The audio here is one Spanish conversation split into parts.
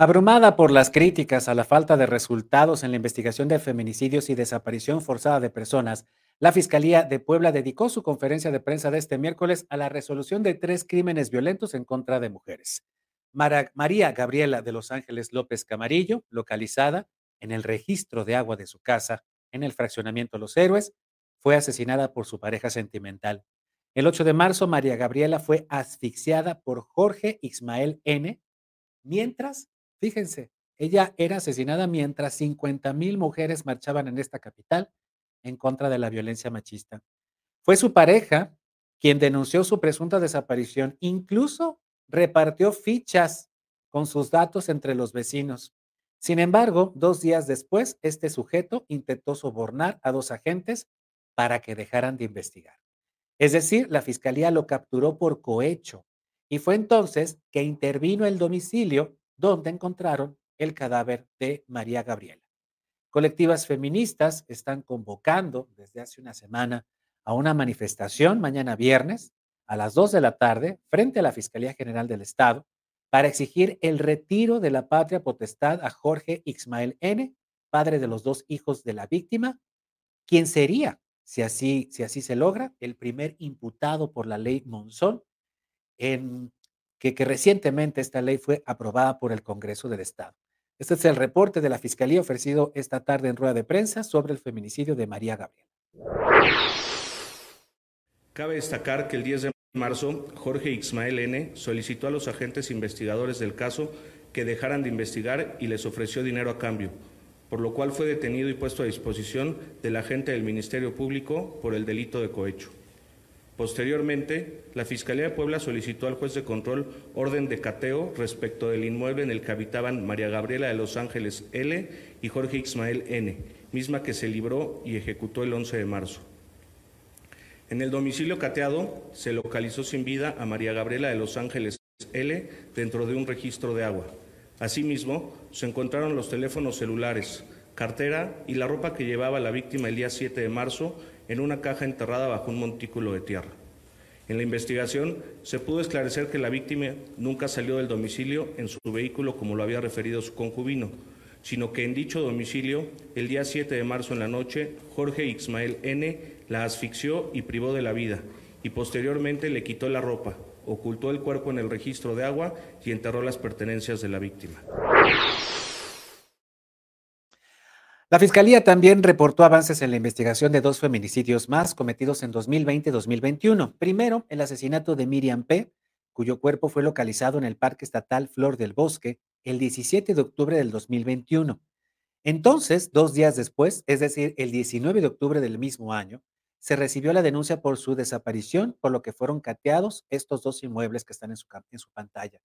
Abrumada por las críticas a la falta de resultados en la investigación de feminicidios y desaparición forzada de personas, la Fiscalía de Puebla dedicó su conferencia de prensa de este miércoles a la resolución de tres crímenes violentos en contra de mujeres. María Gabriela de Los Ángeles López Camarillo, localizada en el registro de agua de su casa en el fraccionamiento Los Héroes, fue asesinada por su pareja sentimental. El 8 de marzo, María Gabriela fue asfixiada por Jorge Ismael N., mientras Fíjense, ella era asesinada mientras 50 mil mujeres marchaban en esta capital en contra de la violencia machista. Fue su pareja quien denunció su presunta desaparición, incluso repartió fichas con sus datos entre los vecinos. Sin embargo, dos días después, este sujeto intentó sobornar a dos agentes para que dejaran de investigar. Es decir, la fiscalía lo capturó por cohecho y fue entonces que intervino el domicilio donde encontraron el cadáver de María Gabriela. Colectivas feministas están convocando desde hace una semana a una manifestación mañana viernes a las 2 de la tarde frente a la Fiscalía General del Estado para exigir el retiro de la patria potestad a Jorge Ismael N., padre de los dos hijos de la víctima, quien sería, si así, si así se logra, el primer imputado por la ley Monzón en que, recientemente esta ley fue aprobada por el Congreso del Estado. Este es el reporte de la Fiscalía ofrecido esta tarde en rueda de prensa sobre el feminicidio de María Gabriel. Cabe destacar que el 10 de marzo, Jorge Ismael N. solicitó a los agentes investigadores del caso que dejaran de investigar y les ofreció dinero a cambio, por lo cual fue detenido y puesto a disposición del agente del Ministerio Público por el delito de cohecho. Posteriormente, la Fiscalía de Puebla solicitó al juez de control orden de cateo respecto del inmueble en el que habitaban María Gabriela de Los Ángeles L y Jorge Ismael N, misma que se libró y ejecutó el 11 de marzo. En el domicilio cateado se localizó sin vida a María Gabriela de Los Ángeles L dentro de un registro de agua. Asimismo, se encontraron los teléfonos celulares, cartera y la ropa que llevaba la víctima el día 7 de marzo en una caja enterrada bajo un montículo de tierra. En la investigación se pudo esclarecer que la víctima nunca salió del domicilio en su vehículo como lo había referido su concubino, sino que en dicho domicilio, el día 7 de marzo en la noche, Jorge Ismael N. la asfixió y privó de la vida, y posteriormente le quitó la ropa, ocultó el cuerpo en el registro de agua y enterró las pertenencias de la víctima. La Fiscalía también reportó avances en la investigación de dos feminicidios más cometidos en 2020 y 2021. Primero, el asesinato de Miriam P., cuyo cuerpo fue localizado en el Parque Estatal Flor del Bosque el 17 de octubre del 2021. Entonces, dos días después, es decir, el 19 de octubre del mismo año, se recibió la denuncia por su desaparición, por lo que fueron cateados estos dos inmuebles que están en su, en su pantalla.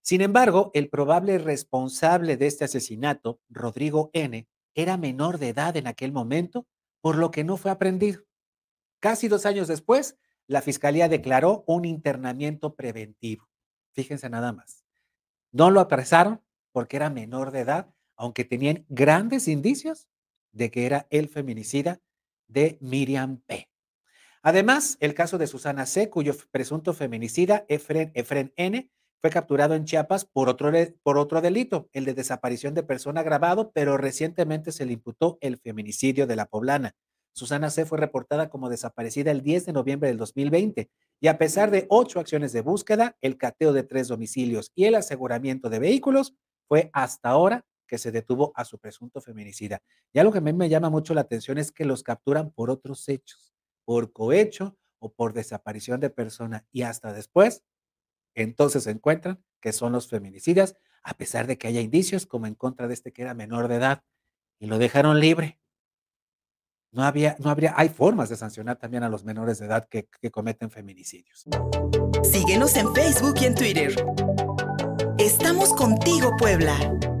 Sin embargo, el probable responsable de este asesinato, Rodrigo N., era menor de edad en aquel momento, por lo que no fue aprendido. Casi dos años después, la fiscalía declaró un internamiento preventivo. Fíjense nada más. No lo apresaron porque era menor de edad, aunque tenían grandes indicios de que era el feminicida de Miriam P. Además, el caso de Susana C., cuyo presunto feminicida, Efren, Efren N., fue capturado en Chiapas por otro, por otro delito, el de desaparición de persona agravado, pero recientemente se le imputó el feminicidio de la poblana. Susana C. fue reportada como desaparecida el 10 de noviembre del 2020 y a pesar de ocho acciones de búsqueda, el cateo de tres domicilios y el aseguramiento de vehículos, fue hasta ahora que se detuvo a su presunto feminicida. Y algo que a mí me llama mucho la atención es que los capturan por otros hechos, por cohecho o por desaparición de persona y hasta después entonces se encuentran que son los feminicidas, a pesar de que haya indicios como en contra de este que era menor de edad y lo dejaron libre. No había, no habría, hay formas de sancionar también a los menores de edad que, que cometen feminicidios. Síguenos en Facebook y en Twitter. Estamos contigo, Puebla.